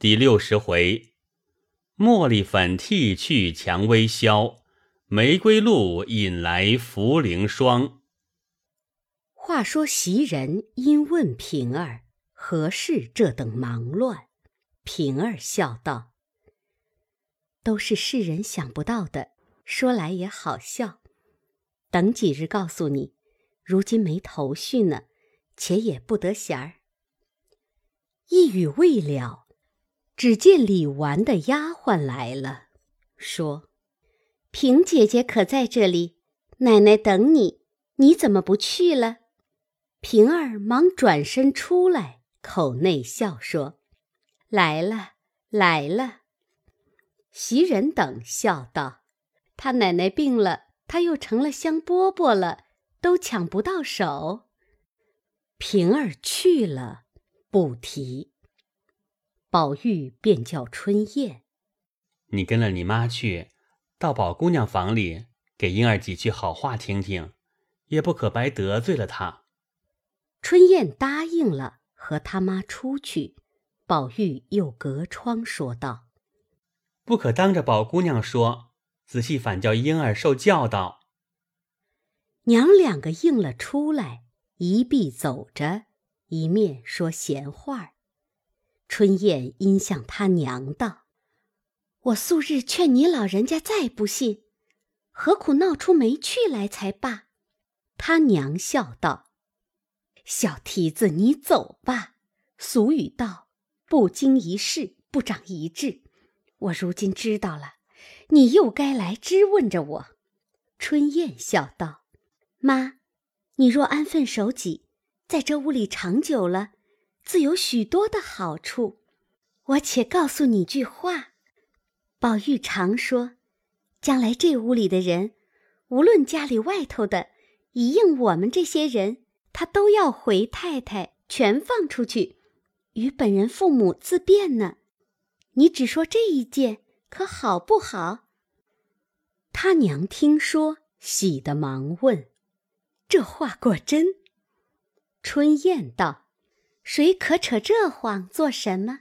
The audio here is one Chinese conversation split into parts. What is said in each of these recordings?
第六十回，茉莉粉剃去蔷薇消，玫瑰露引来茯苓霜。话说袭人因问平儿何事这等忙乱，平儿笑道：“都是世人想不到的，说来也好笑。等几日告诉你，如今没头绪呢，且也不得闲儿。”一语未了。只见李纨的丫鬟来了，说：“平姐姐可在这里？奶奶等你，你怎么不去了？”平儿忙转身出来，口内笑说：“来了，来了。”袭人等笑道：“他奶奶病了，他又成了香饽饽了，都抢不到手。”平儿去了，不提。宝玉便叫春燕：“你跟了你妈去，到宝姑娘房里，给莺儿几句好话听听，也不可白得罪了她。”春燕答应了，和他妈出去。宝玉又隔窗说道：“不可当着宝姑娘说，仔细反叫莺儿受教导。”娘两个应了出来，一臂走着，一面说闲话。春燕因向他娘道：“我素日劝你老人家再不信，何苦闹出没趣来才罢？”他娘笑道：“小蹄子，你走吧。俗语道：不经一事不长一智。我如今知道了，你又该来质问着我。”春燕笑道：“妈，你若安分守己，在这屋里长久了。”自有许多的好处，我且告诉你句话。宝玉常说，将来这屋里的人，无论家里外头的，一应我们这些人，他都要回太太，全放出去，与本人父母自便呢。你只说这一件，可好不好？他娘听说，喜得忙问：“这话果真？”春燕道。谁可扯这谎做什么？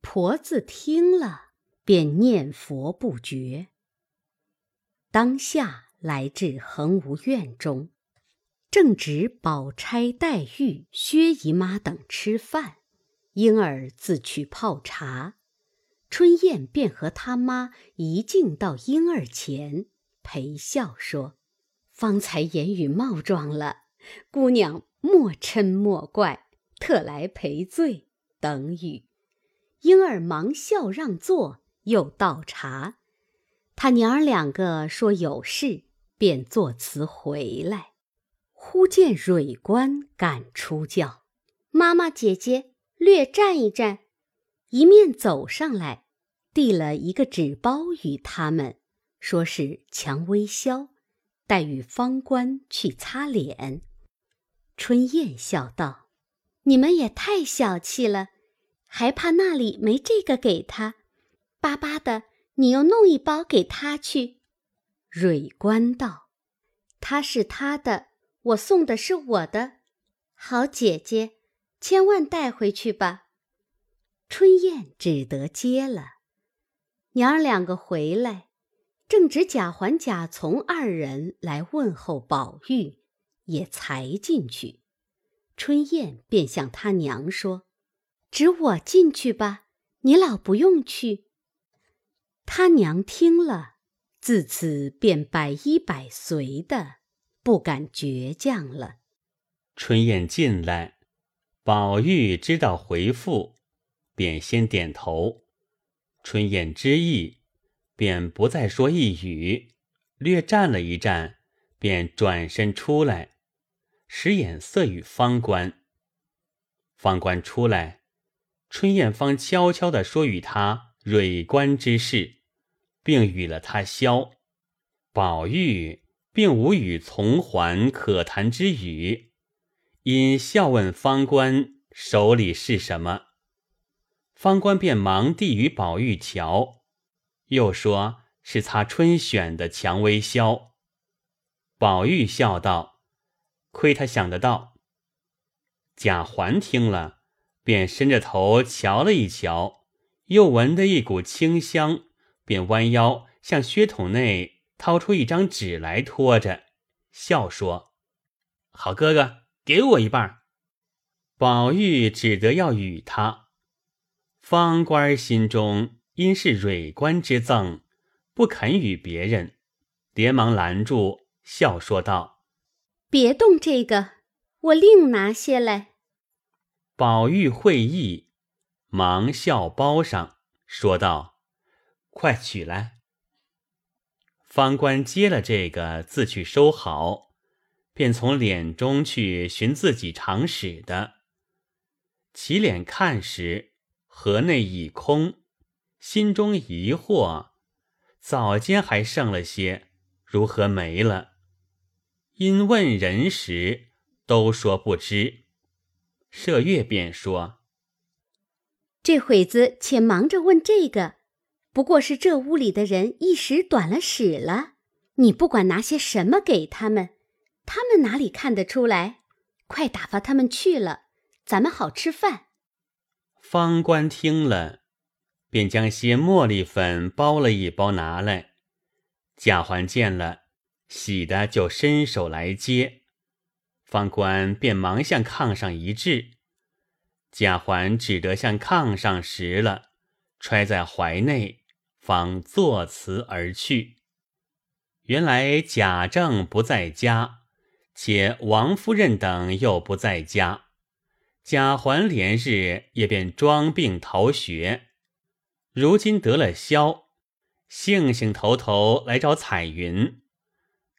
婆子听了，便念佛不绝。当下来至恒芜院中，正值宝钗、黛玉、薛姨妈等吃饭，莺儿自去泡茶，春燕便和他妈一径到莺儿前，陪笑说：“方才言语冒撞了，姑娘莫嗔莫怪。”特来赔罪等语，婴儿忙笑让座，又倒茶。他娘儿两个说有事，便作辞回来。忽见蕊官赶出轿，妈妈姐姐略站一站，一面走上来，递了一个纸包与他们，说是蔷薇消，待与方官去擦脸。春燕笑道。你们也太小气了，还怕那里没这个给他？巴巴的，你又弄一包给他去。蕊官道：“他是他的，我送的是我的。好姐姐，千万带回去吧。”春燕只得接了。娘儿两个回来，正值贾环、贾从二人来问候宝玉，也才进去。春燕便向他娘说：“只我进去吧，你老不用去。”他娘听了，自此便百依百随的，不敢倔强了。春燕进来，宝玉知道回复，便先点头。春燕知意，便不再说一语，略站了一站，便转身出来。使眼色与方官，方官出来，春燕方悄悄地说与他蕊官之事，并与了他消。宝玉并无与从环可谈之语，因笑问方官手里是什么，方官便忙递与宝玉瞧，又说是擦春选的蔷薇消。宝玉笑道。亏他想得到。贾环听了，便伸着头瞧了一瞧，又闻得一股清香，便弯腰向靴筒内掏出一张纸来托着，笑说：“好哥哥，给我一半。”宝玉只得要与他。方官心中因是蕊官之赠，不肯与别人，连忙拦住，笑说道：“别动这个，我另拿些来。”宝玉会意，忙笑包上，说道：“快取来。”方官接了这个，自去收好，便从脸中去寻自己常使的，起脸看时。盒内已空，心中疑惑：早间还剩了些，如何没了？因问人时，都说不知。麝月便说：“这会子且忙着问这个，不过是这屋里的人一时短了使了。你不管拿些什么给他们，他们哪里看得出来？快打发他们去了，咱们好吃饭。”方官听了，便将些茉莉粉包了一包拿来。贾环见了，喜的就伸手来接，方官便忙向炕上一掷，贾环只得向炕上拾了，揣在怀内，方作辞而去。原来贾政不在家，且王夫人等又不在家。贾环连日也便装病逃学，如今得了消，兴兴头头来找彩云。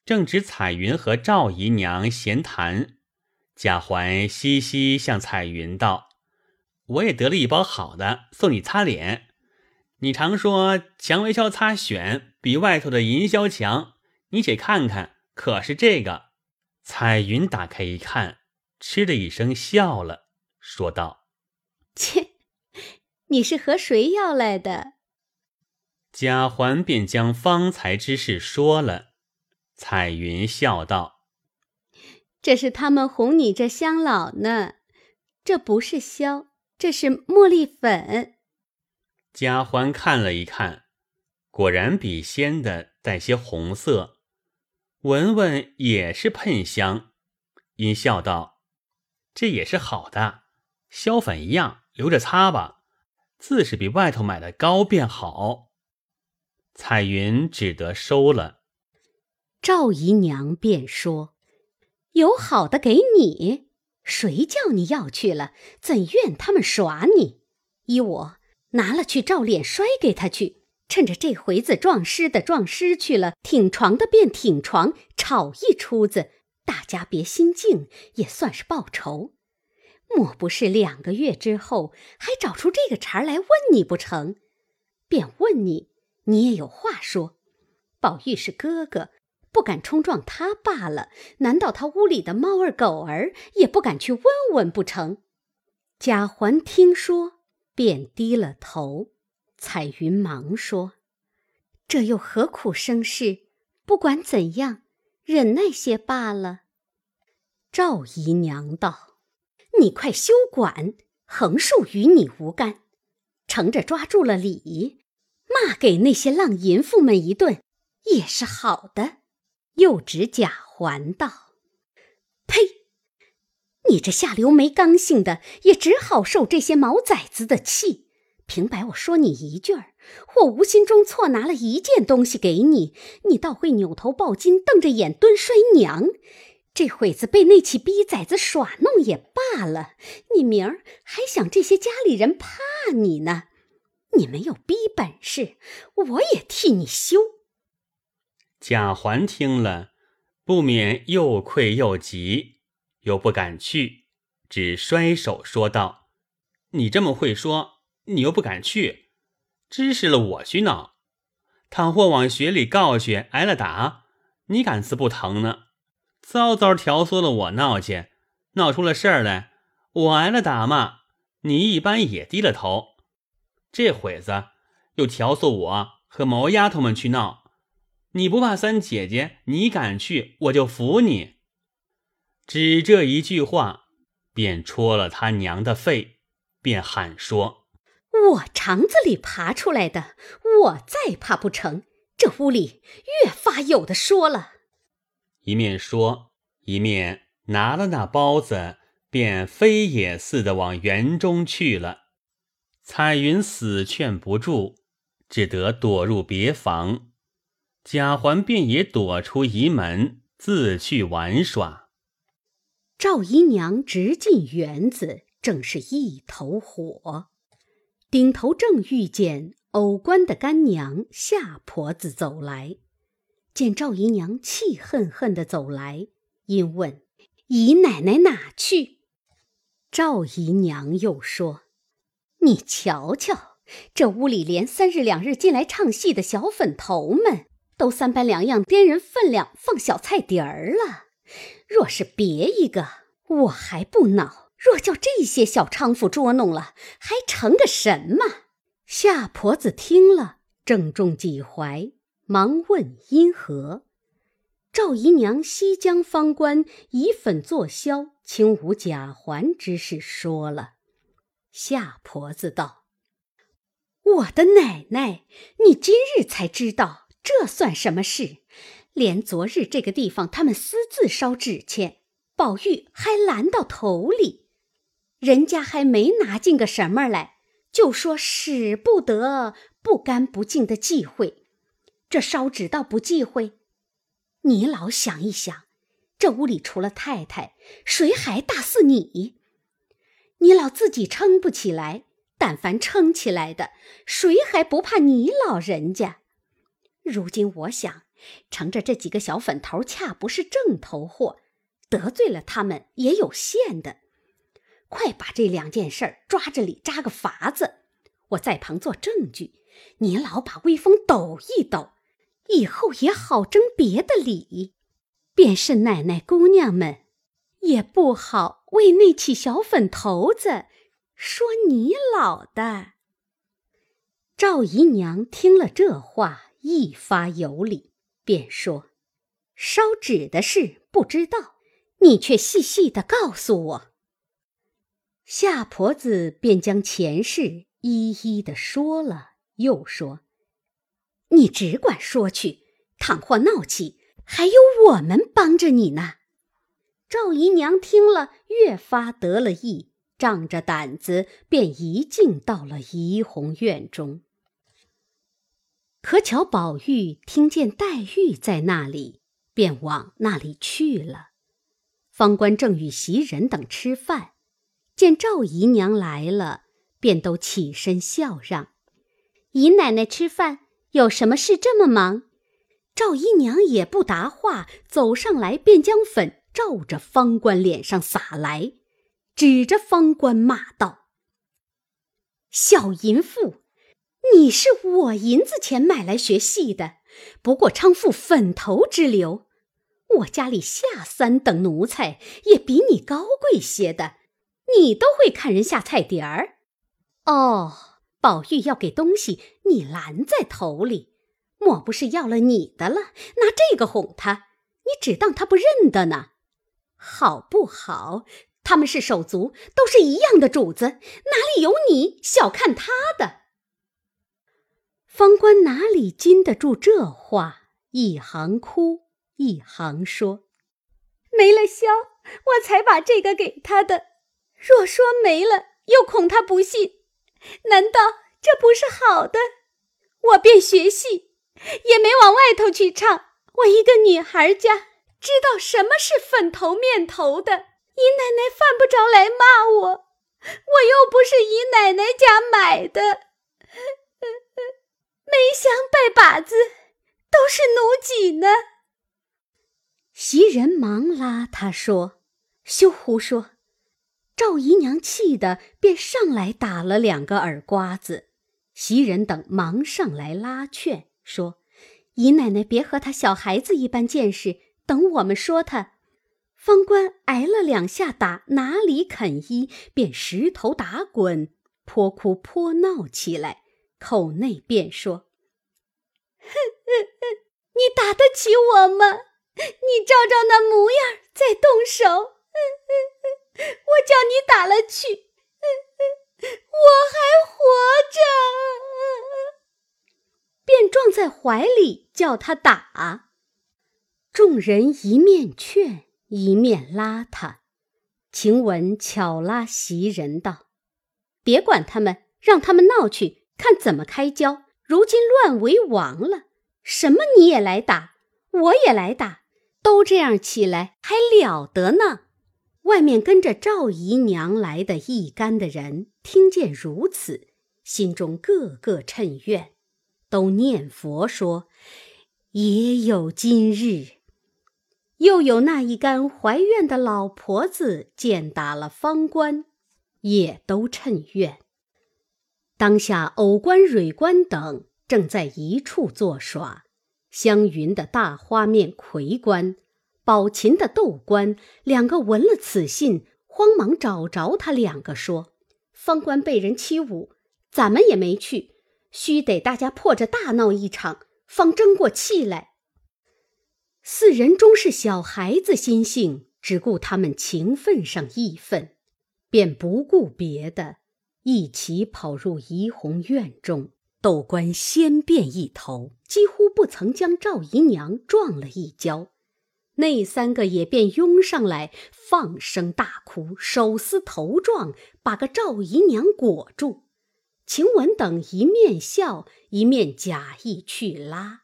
正值彩云和赵姨娘闲谈，贾环嘻嘻向彩云道：“我也得了一包好的，送你擦脸。你常说蔷薇销擦癣比外头的银销强，你且看看，可是这个？”彩云打开一看，嗤的一声笑了。说道：“切，你是和谁要来的？”贾环便将方才之事说了。彩云笑道：“这是他们哄你这乡老呢，这不是箫，这是茉莉粉。”家欢看了一看，果然比鲜的带些红色，闻闻也是喷香，因笑道：“这也是好的。”消粉一样，留着擦吧。自是比外头买的高便好。彩云只得收了。赵姨娘便说：“有好的给你，谁叫你要去了？怎怨他们耍你？依我拿了去照脸摔给他去。趁着这回子撞尸的撞尸去了，挺床的便挺床，吵一出子，大家别心静，也算是报仇。”莫不是两个月之后还找出这个茬来问你不成？便问你，你也有话说。宝玉是哥哥，不敢冲撞他罢了。难道他屋里的猫儿狗儿也不敢去问问不成？贾环听说，便低了头。彩云忙说：“这又何苦生事？不管怎样，忍耐些罢了。”赵姨娘道。你快休管，横竖与你无干。乘着抓住了理，骂给那些浪淫妇们一顿，也是好的。又指贾环道：“呸！你这下流没刚性的，也只好受这些毛崽子的气。平白我说你一句儿，或无心中错拿了一件东西给你，你倒会扭头抱金，瞪着眼蹲摔娘。”这会子被那起逼崽子耍弄也罢了，你明儿还想这些家里人怕你呢？你没有逼本事，我也替你羞。贾环听了，不免又愧又急，又不敢去，只摔手说道：“你这么会说，你又不敢去，指使了我去闹。倘或往学里告去，挨了打，你敢死不疼呢？”早早挑唆了我闹去，闹出了事儿来，我挨了打骂，你一般也低了头。这会子又挑唆我和毛丫头们去闹，你不怕三姐姐？你敢去，我就服你。只这一句话，便戳了他娘的肺，便喊说：“我肠子里爬出来的，我再怕不成？这屋里越发有的说了。一面说，一面拿了那包子，便飞也似的往园中去了。彩云死劝不住，只得躲入别房。贾环便也躲出仪门，自去玩耍。赵姨娘直进园子，正是一头火。顶头正遇见偶官的干娘夏婆子走来。见赵姨娘气恨恨的走来，因问：“姨奶奶哪去？”赵姨娘又说：“你瞧瞧，这屋里连三日两日进来唱戏的小粉头们，都三班两样掂人分量放小菜碟儿了。若是别一个，我还不恼；若叫这些小娼妇捉弄了，还成个什么？”夏婆子听了，正中己怀。忙问因何？赵姨娘西江方官以粉作销，轻舞贾环之事说了。夏婆子道：“我的奶奶，你今日才知道，这算什么事？连昨日这个地方他们私自烧纸钱，宝玉还拦到头里，人家还没拿进个什么来，就说使不得，不干不净的忌讳。”这烧纸倒不忌讳，你老想一想，这屋里除了太太，谁还大似你？你老自己撑不起来，但凡撑起来的，谁还不怕你老人家？如今我想，乘着这几个小粉头，恰不是正头货，得罪了他们也有限的。快把这两件事抓着理扎个法子，我在旁做证据，你老把威风抖一抖。以后也好争别的理，便是奶奶姑娘们，也不好为那起小粉头子说你老的。赵姨娘听了这话，一发有理，便说：“烧纸的事不知道，你却细细的告诉我。”夏婆子便将前事一一的说了，又说。你只管说去，倘或闹起，还有我们帮着你呢。赵姨娘听了，越发得了意，仗着胆子，便一径到了怡红院中。可巧宝玉听见黛玉在那里，便往那里去了。方官正与袭人等吃饭，见赵姨娘来了，便都起身笑让，姨奶奶吃饭。有什么事这么忙？赵姨娘也不答话，走上来便将粉照着方官脸上撒来，指着方官骂道：“小淫妇，你是我银子钱买来学戏的，不过娼妇粉头之流。我家里下三等奴才也比你高贵些的，你都会看人下菜碟儿。哦。”宝玉要给东西，你拦在头里，莫不是要了你的了？拿这个哄他，你只当他不认得呢？好不好？他们是手足，都是一样的主子，哪里有你小看他的？方官哪里禁得住这话？一行哭，一行说：“没了箫，我才把这个给他的。若说没了，又恐他不信。”难道这不是好的？我便学戏，也没往外头去唱。我一个女孩家，知道什么是粉头面头的。姨奶奶犯不着来骂我，我又不是姨奶奶家买的。梅香拜把子，都是奴己呢。袭人忙拉他说：“休胡说。”赵姨娘气得便上来打了两个耳刮子，袭人等忙上来拉劝，说：“姨奶奶别和他小孩子一般见识，等我们说他。”方官挨了两下打，哪里肯依，便石头打滚，泼哭泼闹起来，口内便说：“，你打得起我吗？你照照那模样再动手。”。我叫你打了去，我还活着！”便撞在怀里叫他打。众人一面劝，一面拉他。晴雯巧拉袭人道：“别管他们，让他们闹去，看怎么开交。如今乱为王了，什么你也来打，我也来打，都这样起来还了得呢？”外面跟着赵姨娘来的一干的人，听见如此，心中个个趁怨，都念佛说：“也有今日。”又有那一干怀怨的老婆子见打了方官，也都趁怨。当下藕官、蕊官等正在一处作耍，湘云的大花面魁官、宝琴的豆官两个闻了此信，慌忙找着他两个说：“方官被人欺侮，咱们也没去，须得大家破着大闹一场，方争过气来。”四人终是小孩子心性，只顾他们情分上义愤，便不顾别的，一起跑入怡红院中。窦官先变一头，几乎不曾将赵姨娘撞了一跤。那三个也便拥上来，放声大哭，手撕头撞，把个赵姨娘裹住。晴雯等一面笑，一面假意去拉。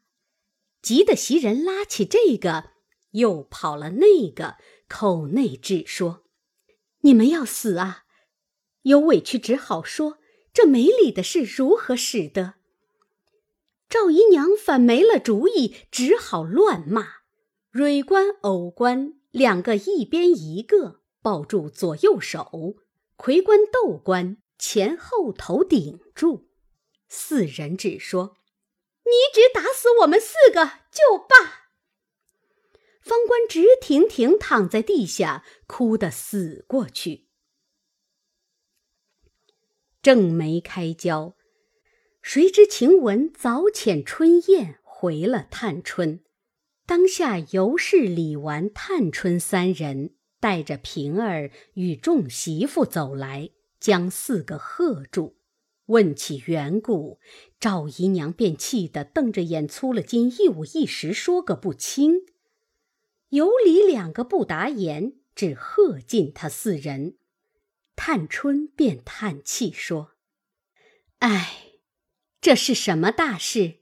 急得袭人拉起这个，又跑了那个，口内只说：“你们要死啊！”有委屈只好说：“这没理的事如何使得？”赵姨娘反没了主意，只好乱骂。蕊官、藕官两个一边一个抱住左右手，魁官、豆官前后头顶住，四人只说。你只打死我们四个就罢。方官直挺挺躺在地下，哭得死过去。正没开交，谁知晴雯早遣春燕回了探春。当下尤氏、李纨、探春三人带着平儿与众媳妇走来，将四个喝住。问起缘故，赵姨娘便气得瞪着眼，粗了筋，一五一十说个不清。有理两个不答言，只喝尽他四人。探春便叹气说：“唉，这是什么大事？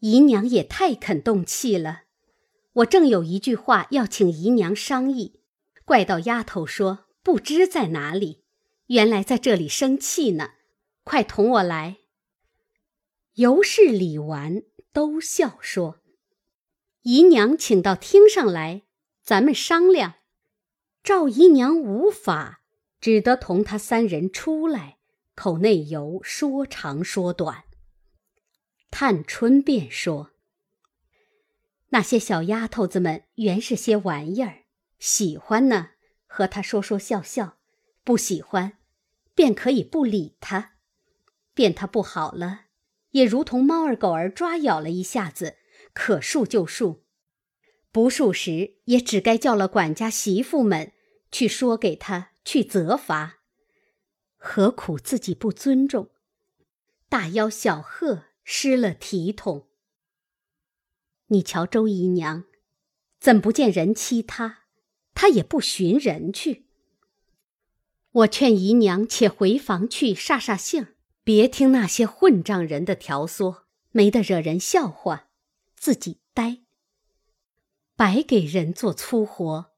姨娘也太肯动气了。我正有一句话要请姨娘商议，怪到丫头说不知在哪里，原来在这里生气呢。”快同我来。尤氏、李纨都笑说：“姨娘请到厅上来，咱们商量。”赵姨娘无法，只得同他三人出来，口内由说长说短。探春便说：“那些小丫头子们原是些玩意儿，喜欢呢，和他说说笑笑；不喜欢，便可以不理他。”便他不好了，也如同猫儿狗儿抓咬了一下子，可恕就恕；不恕时，也只该叫了管家媳妇们去说给他去责罚。何苦自己不尊重，大吆小喝，失了体统。你瞧周姨娘，怎不见人欺她，她也不寻人去。我劝姨娘且回房去煞煞性。别听那些混账人的挑唆，没得惹人笑话，自己呆，白给人做粗活，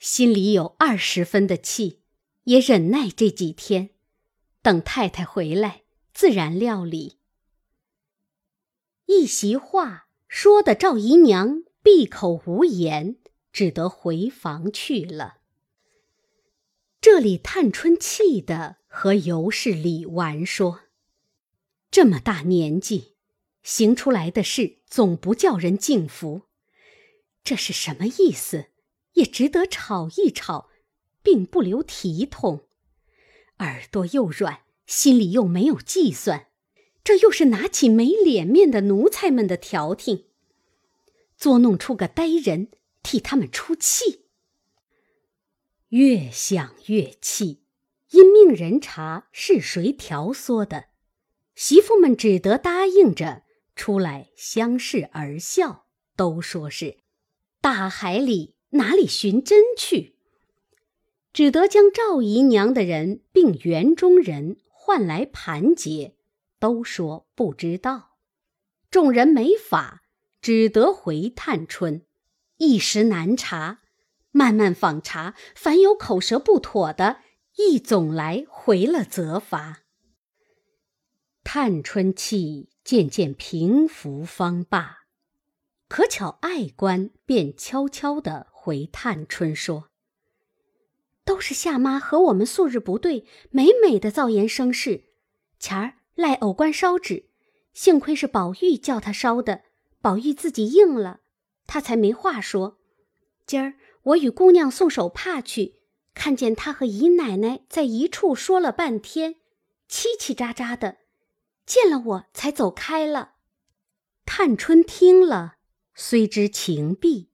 心里有二十分的气，也忍耐这几天，等太太回来，自然料理。一席话说的赵姨娘闭口无言，只得回房去了。这里探春气的。和尤氏、李纨说：“这么大年纪，行出来的事总不叫人敬服，这是什么意思？也值得吵一吵，并不留体统。耳朵又软，心里又没有计算，这又是拿起没脸面的奴才们的调停，作弄出个呆人替他们出气。越想越气。”因命人查是谁调唆的，媳妇们只得答应着出来相视而笑，都说是大海里哪里寻真去，只得将赵姨娘的人并园中人唤来盘结，都说不知道。众人没法，只得回探春，一时难查，慢慢访查，凡有口舌不妥的。一总来回了责罚，探春气渐渐平伏方罢。可巧爱官便悄悄的回探春说：“都是夏妈和我们素日不对，美美的造言生事。前儿赖偶官烧纸，幸亏是宝玉叫他烧的，宝玉自己应了，他才没话说。今儿我与姑娘送手帕去。”看见他和姨奶奶在一处说了半天，叽叽喳喳的，见了我才走开了。探春听了，虽知情毕，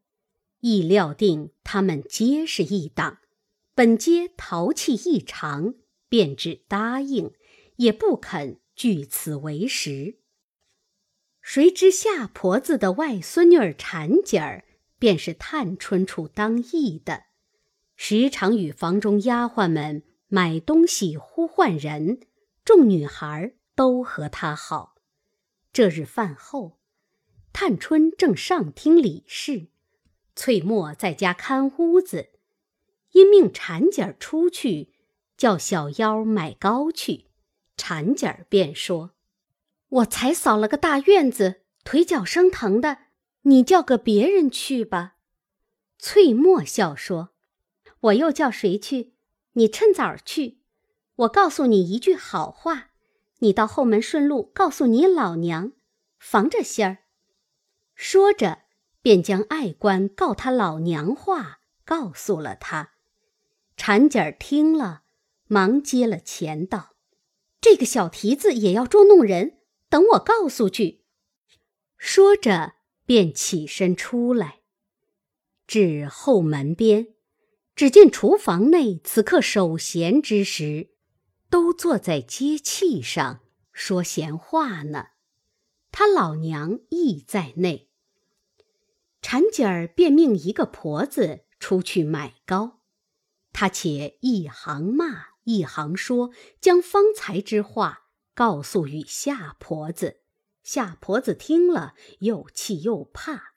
亦料定他们皆是一党，本皆淘气异常，便只答应，也不肯据此为实。谁知夏婆子的外孙女儿婵姐儿，便是探春处当义的。时常与房中丫鬟们买东西、呼唤人，众女孩都和他好。这日饭后，探春正上厅理事，翠墨在家看屋子，因命婵姐儿出去，叫小妖买糕去。婵姐儿便说：“我才扫了个大院子，腿脚生疼的，你叫个别人去吧。”翠墨笑说。我又叫谁去？你趁早去。我告诉你一句好话，你到后门顺路告诉你老娘，防着仙儿。说着，便将爱官告他老娘话告诉了他。婵姐儿听了，忙接了钱道：“这个小蹄子也要捉弄人，等我告诉去。”说着，便起身出来，至后门边。只见厨房内此刻守闲之时，都坐在接气上说闲话呢。他老娘亦在内。婵姐儿便命一个婆子出去买糕，她且一行骂一行说，将方才之话告诉与夏婆子。夏婆子听了，又气又怕，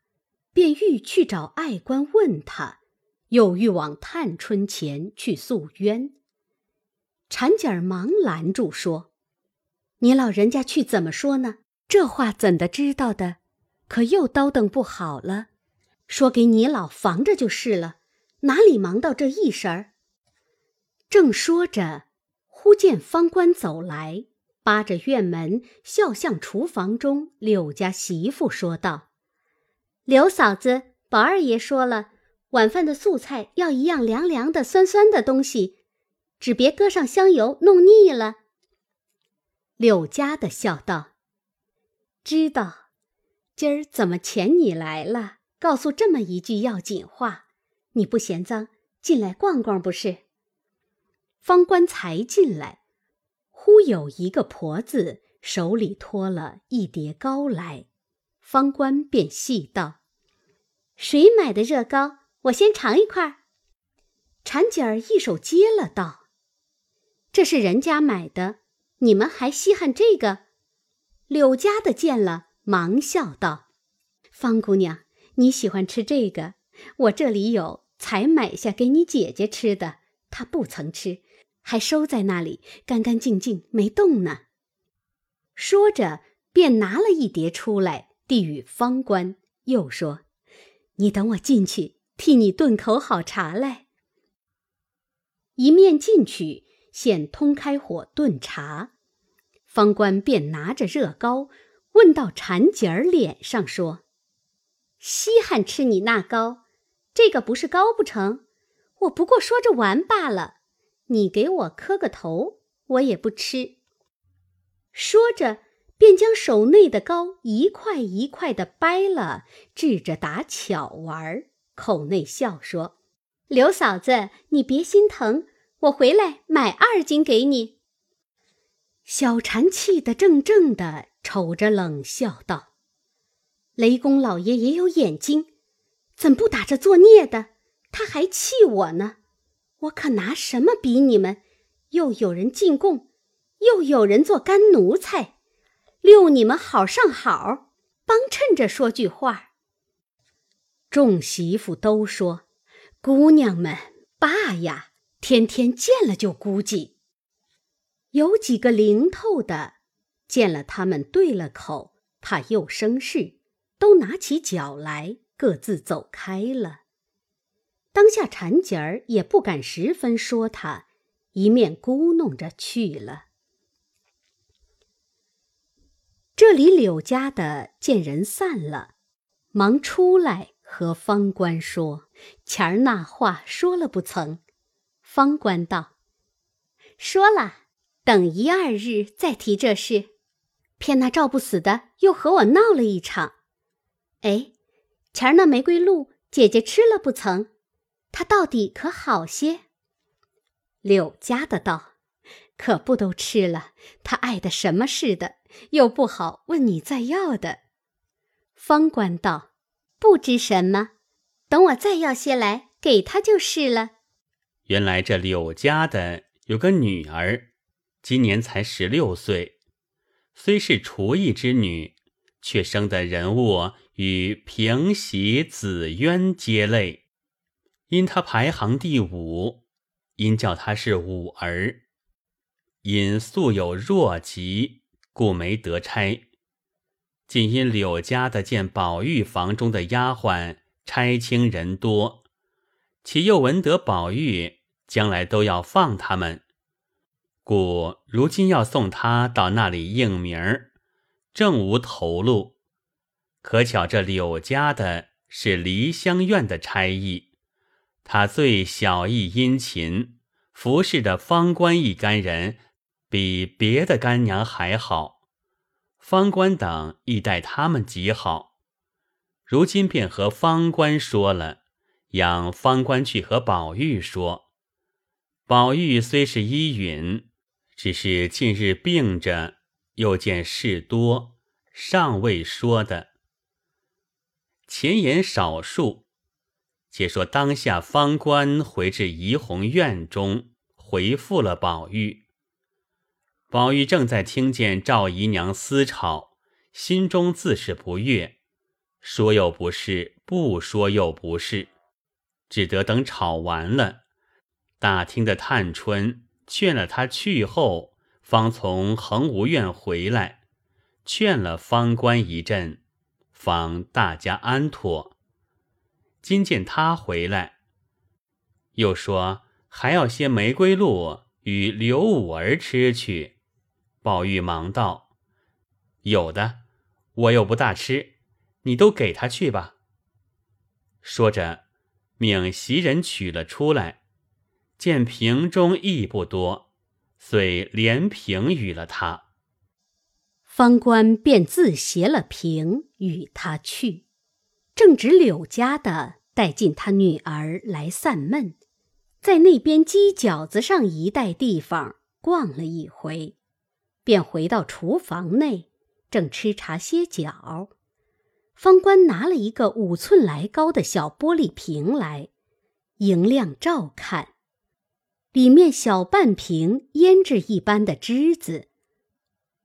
便欲去找爱官问他。又欲往探春前去诉冤，婵姐儿忙拦住说：“你老人家去怎么说呢？这话怎的知道的？可又叨等不好了。说给你老防着就是了，哪里忙到这一时儿？”正说着，忽见方官走来，扒着院门，笑向厨房中柳家媳妇说道：“柳嫂子，宝二爷说了。”晚饭的素菜要一样凉凉的、酸酸的东西，只别搁上香油，弄腻了。柳家的笑道：“知道，今儿怎么遣你来了？告诉这么一句要紧话，你不嫌脏，进来逛逛不是？”方官才进来，忽有一个婆子手里托了一碟糕来，方官便细道：“谁买的热糕？”我先尝一块。婵姐儿一手接了，道：“这是人家买的，你们还稀罕这个？”柳家的见了，忙笑道：“方姑娘，你喜欢吃这个，我这里有，才买下给你姐姐吃的。她不曾吃，还收在那里，干干净净，没动呢。”说着，便拿了一碟出来，递与方官，又说：“你等我进去。”替你炖口好茶来。一面进去，现通开火炖茶。方官便拿着热糕，问到婵姐儿脸上说：“稀罕吃你那糕，这个不是糕不成？我不过说着玩罢了。你给我磕个头，我也不吃。”说着，便将手内的糕一块一块的掰了，掷着打巧玩。口内笑说：“刘嫂子，你别心疼，我回来买二斤给你。”小蝉气得怔怔的，瞅着冷笑道：“雷公老爷也有眼睛，怎不打着作孽的？他还气我呢。我可拿什么比你们？又有人进贡，又有人做干奴才，溜你们好上好，帮衬着说句话。”众媳妇都说：“姑娘们，爸呀，天天见了就估计。”有几个灵透的，见了他们对了口，怕又生事，都拿起脚来，各自走开了。当下缠姐儿也不敢十分说他，一面咕哝着去了。这里柳家的见人散了，忙出来和方官说：“前儿那话说了不曾？”方官道：“说了。”等一二日再提这事，偏那赵不死的又和我闹了一场。哎，前儿那玫瑰露姐姐吃了不曾？她到底可好些？柳家的道：“可不都吃了，她爱的什么似的，又不好问你再要的。”方官道：“不知什么，等我再要些来给她就是了。”原来这柳家的有个女儿。今年才十六岁，虽是厨艺之女，却生的人物与平喜、紫渊皆类。因他排行第五，因叫他是五儿。因素有弱疾，故没得差。仅因柳家的见宝玉房中的丫鬟差清人多，其又闻得宝玉将来都要放他们。故如今要送他到那里应名儿，正无头路。可巧这柳家的是梨香院的差役，他最小意殷勤，服侍的方官一干人比别的干娘还好。方官等亦待他们极好。如今便和方官说了，让方官去和宝玉说。宝玉虽是依允。只是近日病着，又见事多，尚未说的。前言少数，且说当下方官回至怡红院中，回复了宝玉。宝玉正在听见赵姨娘私吵，心中自是不悦，说又不是，不说又不是，只得等吵完了，大厅的探春。劝了他去后，方从恒芜院回来，劝了方官一阵，方大家安妥。今见他回来，又说还要些玫瑰露与刘五儿吃去。宝玉忙道：“有的，我又不大吃，你都给他去吧。”说着，命袭人取了出来。见瓶中亦不多，遂连瓶与了他。方官便自携了瓶与他去，正值柳家的带进他女儿来散闷，在那边鸡饺子上一带地方逛了一回，便回到厨房内，正吃茶歇脚。方官拿了一个五寸来高的小玻璃瓶来，迎亮照看。里面小半瓶胭脂一般的汁子，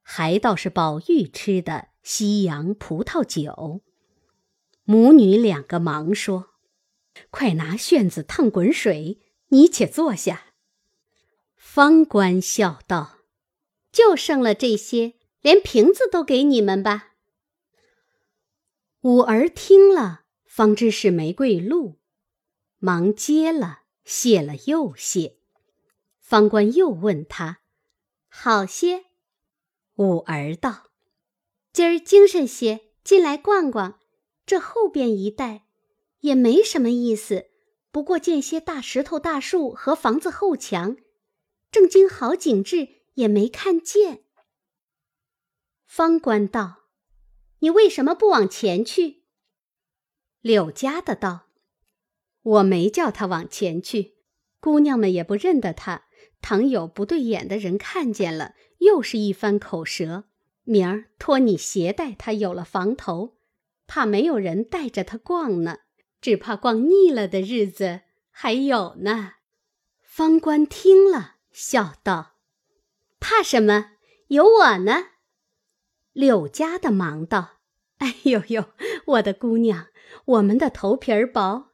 还倒是宝玉吃的西洋葡萄酒。母女两个忙说：“快拿旋子烫滚水，你且坐下。”方官笑道：“就剩了这些，连瓶子都给你们吧。”五儿听了，方知是玫瑰露，忙接了，谢了又谢。方官又问他：“好些？”五儿道：“今儿精神些，进来逛逛。这后边一带也没什么意思，不过见些大石头、大树和房子后墙，正经好景致也没看见。”方官道：“你为什么不往前去？”柳家的道：“我没叫他往前去。”姑娘们也不认得他。倘有不对眼的人看见了，又是一番口舌。明儿托你携带他，有了房头，怕没有人带着他逛呢，只怕逛腻了的日子还有呢。方官听了，笑道：“怕什么？有我呢。”柳家的忙道：“哎呦呦，我的姑娘，我们的头皮儿薄，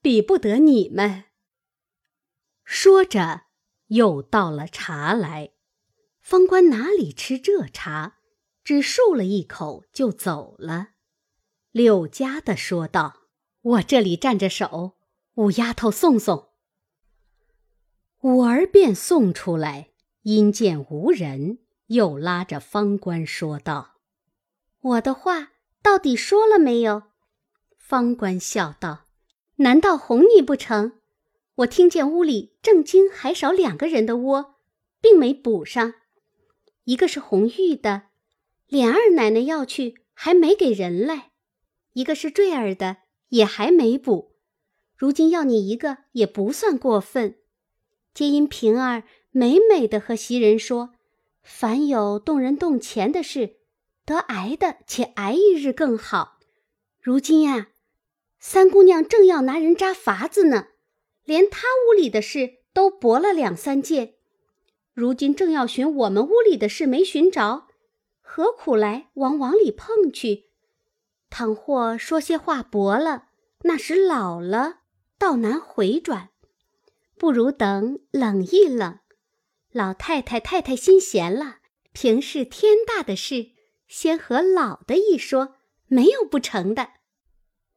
比不得你们。”说着，又倒了茶来。方官哪里吃这茶，只漱了一口就走了。柳家的说道：“我这里站着手，五丫头送送。”五儿便送出来，因见无人，又拉着方官说道：“我的话到底说了没有？”方官笑道：“难道哄你不成？我听见屋里正经还少两个人的窝，并没补上。一个是红玉的，琏二奶奶要去，还没给人来；一个是坠儿的，也还没补。如今要你一个，也不算过分。”皆因平儿美美的和袭人说：“凡有动人动钱的事，得挨的且挨一日更好。如今呀，三姑娘正要拿人扎法子呢，连她屋里的事都驳了两三件。如今正要寻我们屋里的事没寻着，何苦来往往里碰去？倘或说些话驳了，那时老了，倒难回转。”不如等冷一冷，老太太太太心闲了，平时天大的事，先和老的一说，没有不成的。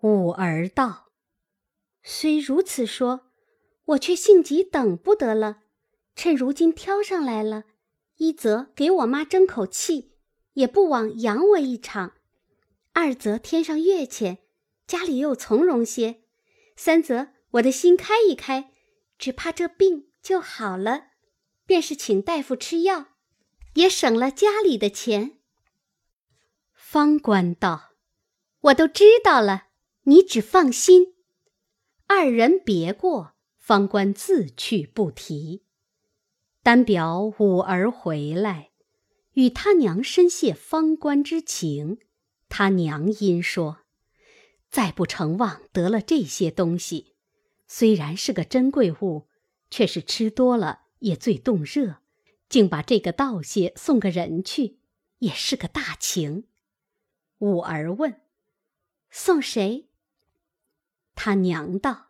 五儿道：“虽如此说，我却性急等不得了。趁如今挑上来了，一则给我妈争口气，也不枉养我一场；二则添上月钱，家里又从容些；三则我的心开一开。”只怕这病就好了，便是请大夫吃药，也省了家里的钱。方官道：“我都知道了，你只放心。”二人别过，方官自去不提。单表五儿回来，与他娘深谢方官之情。他娘因说：“再不成望得了这些东西。”虽然是个珍贵物，却是吃多了也最动热，竟把这个道谢送个人去，也是个大情。五儿问：“送谁？”他娘道：“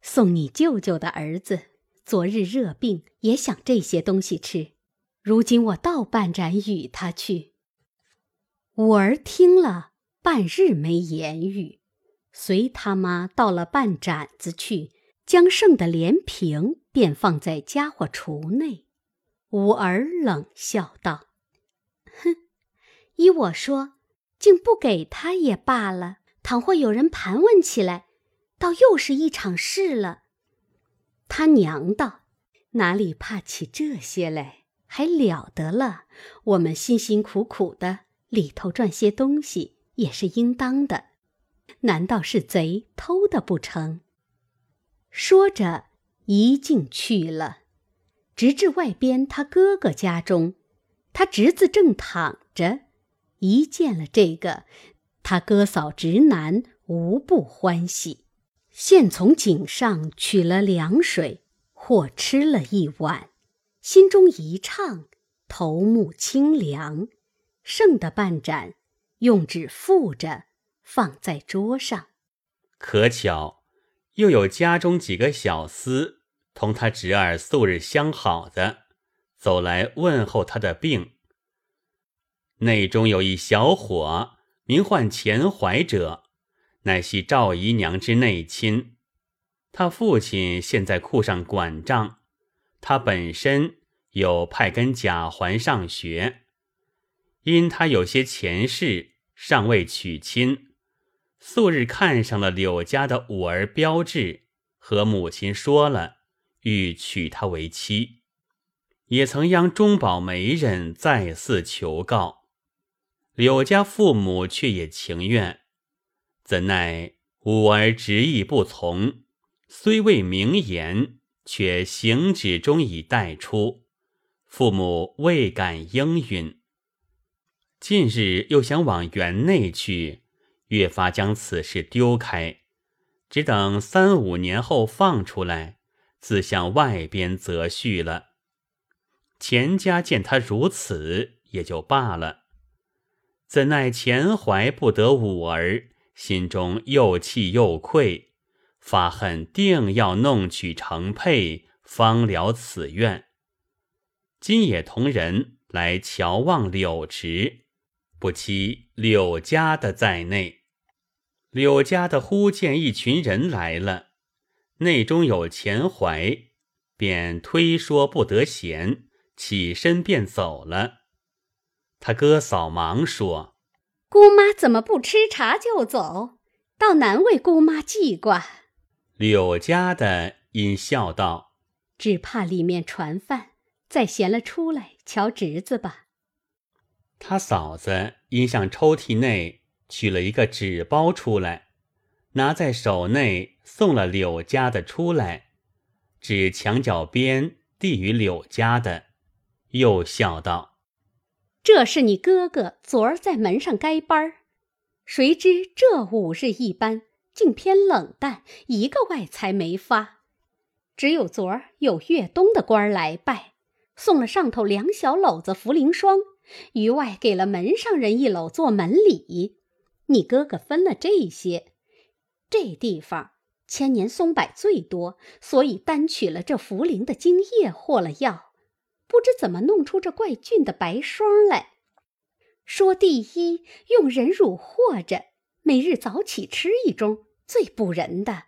送你舅舅的儿子，昨日热病，也想这些东西吃。如今我倒半盏与他去。”五儿听了，半日没言语。随他妈倒了半盏子去，将剩的连瓶便放在家伙橱内。五儿冷笑道：“哼，依我说，竟不给他也罢了。倘或有人盘问起来，倒又是一场事了。”他娘道：“哪里怕起这些来？还了得了！我们辛辛苦苦的里头赚些东西，也是应当的。”难道是贼偷的不成？说着，一径去了，直至外边他哥哥家中。他侄子正躺着，一见了这个，他哥嫂直男无不欢喜。现从井上取了凉水，或吃了一碗，心中一畅，头目清凉。剩的半盏，用纸覆着。放在桌上，可巧又有家中几个小厮同他侄儿素日相好的，走来问候他的病。内中有一小伙，名唤钱怀者，乃系赵姨娘之内亲。他父亲现在库上管账，他本身有派跟贾环上学，因他有些前世尚未娶亲。素日看上了柳家的五儿标志，和母亲说了，欲娶她为妻，也曾央中宝媒人再四求告，柳家父母却也情愿，怎奈五儿执意不从，虽未明言，却行止中已带出，父母未敢应允。近日又想往园内去，越发将此事丢开，只等三五年后放出来，自向外边择婿了。钱家见他如此，也就罢了。怎奈钱怀不得五儿，心中又气又愧，发恨定要弄取成配，方了此愿。今也同人来瞧望柳池，不期柳家的在内。柳家的忽见一群人来了，内中有钱怀，便推说不得闲，起身便走了。他哥嫂忙说：“姑妈怎么不吃茶就走？倒难为姑妈记挂。”柳家的因笑道：“只怕里面传饭，再闲了出来瞧侄子吧。”他嫂子因向抽屉内取了一个纸包出来，拿在手内送了柳家的出来，指墙角边递与柳家的，又笑道。这是你哥哥昨儿在门上该班，谁知这五日一班竟偏冷淡，一个外财没发。只有昨儿有越冬的官儿来拜，送了上头两小篓子茯苓霜，余外给了门上人一篓做门礼。你哥哥分了这些，这地方千年松柏最多，所以单取了这茯苓的茎叶和了药。不知怎么弄出这怪俊的白霜来。说第一用人乳和着，每日早起吃一盅，最补人的；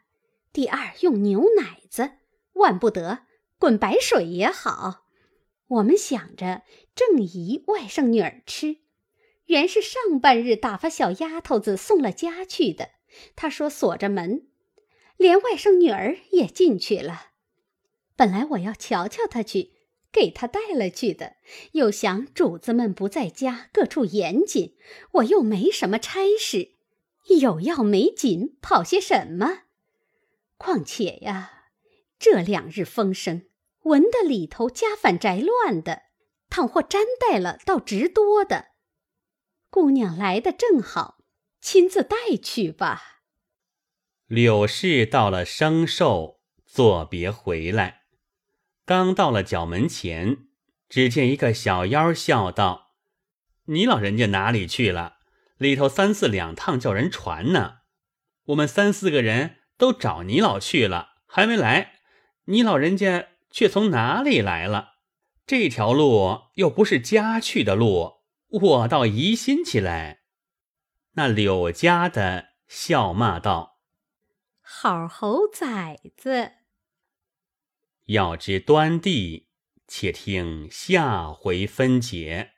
第二用牛奶子，万不得滚白水也好。我们想着正宜外甥女儿吃，原是上半日打发小丫头子送了家去的。她说锁着门，连外甥女儿也进去了。本来我要瞧瞧她去。给他带了去的，又想主子们不在家，各处严谨，我又没什么差事，有要没紧，跑些什么？况且呀，这两日风声，闻得里头家反宅乱的，倘或沾带了，倒直多的。姑娘来的正好，亲自带去吧。柳氏到了生寿，作别回来。刚到了角门前，只见一个小妖笑道：“你老人家哪里去了？里头三四两趟叫人传呢。我们三四个人都找你老去了，还没来。你老人家却从哪里来了？这条路又不是家去的路，我倒疑心起来。”那柳家的笑骂道：“好猴崽子！”要知端地，且听下回分解。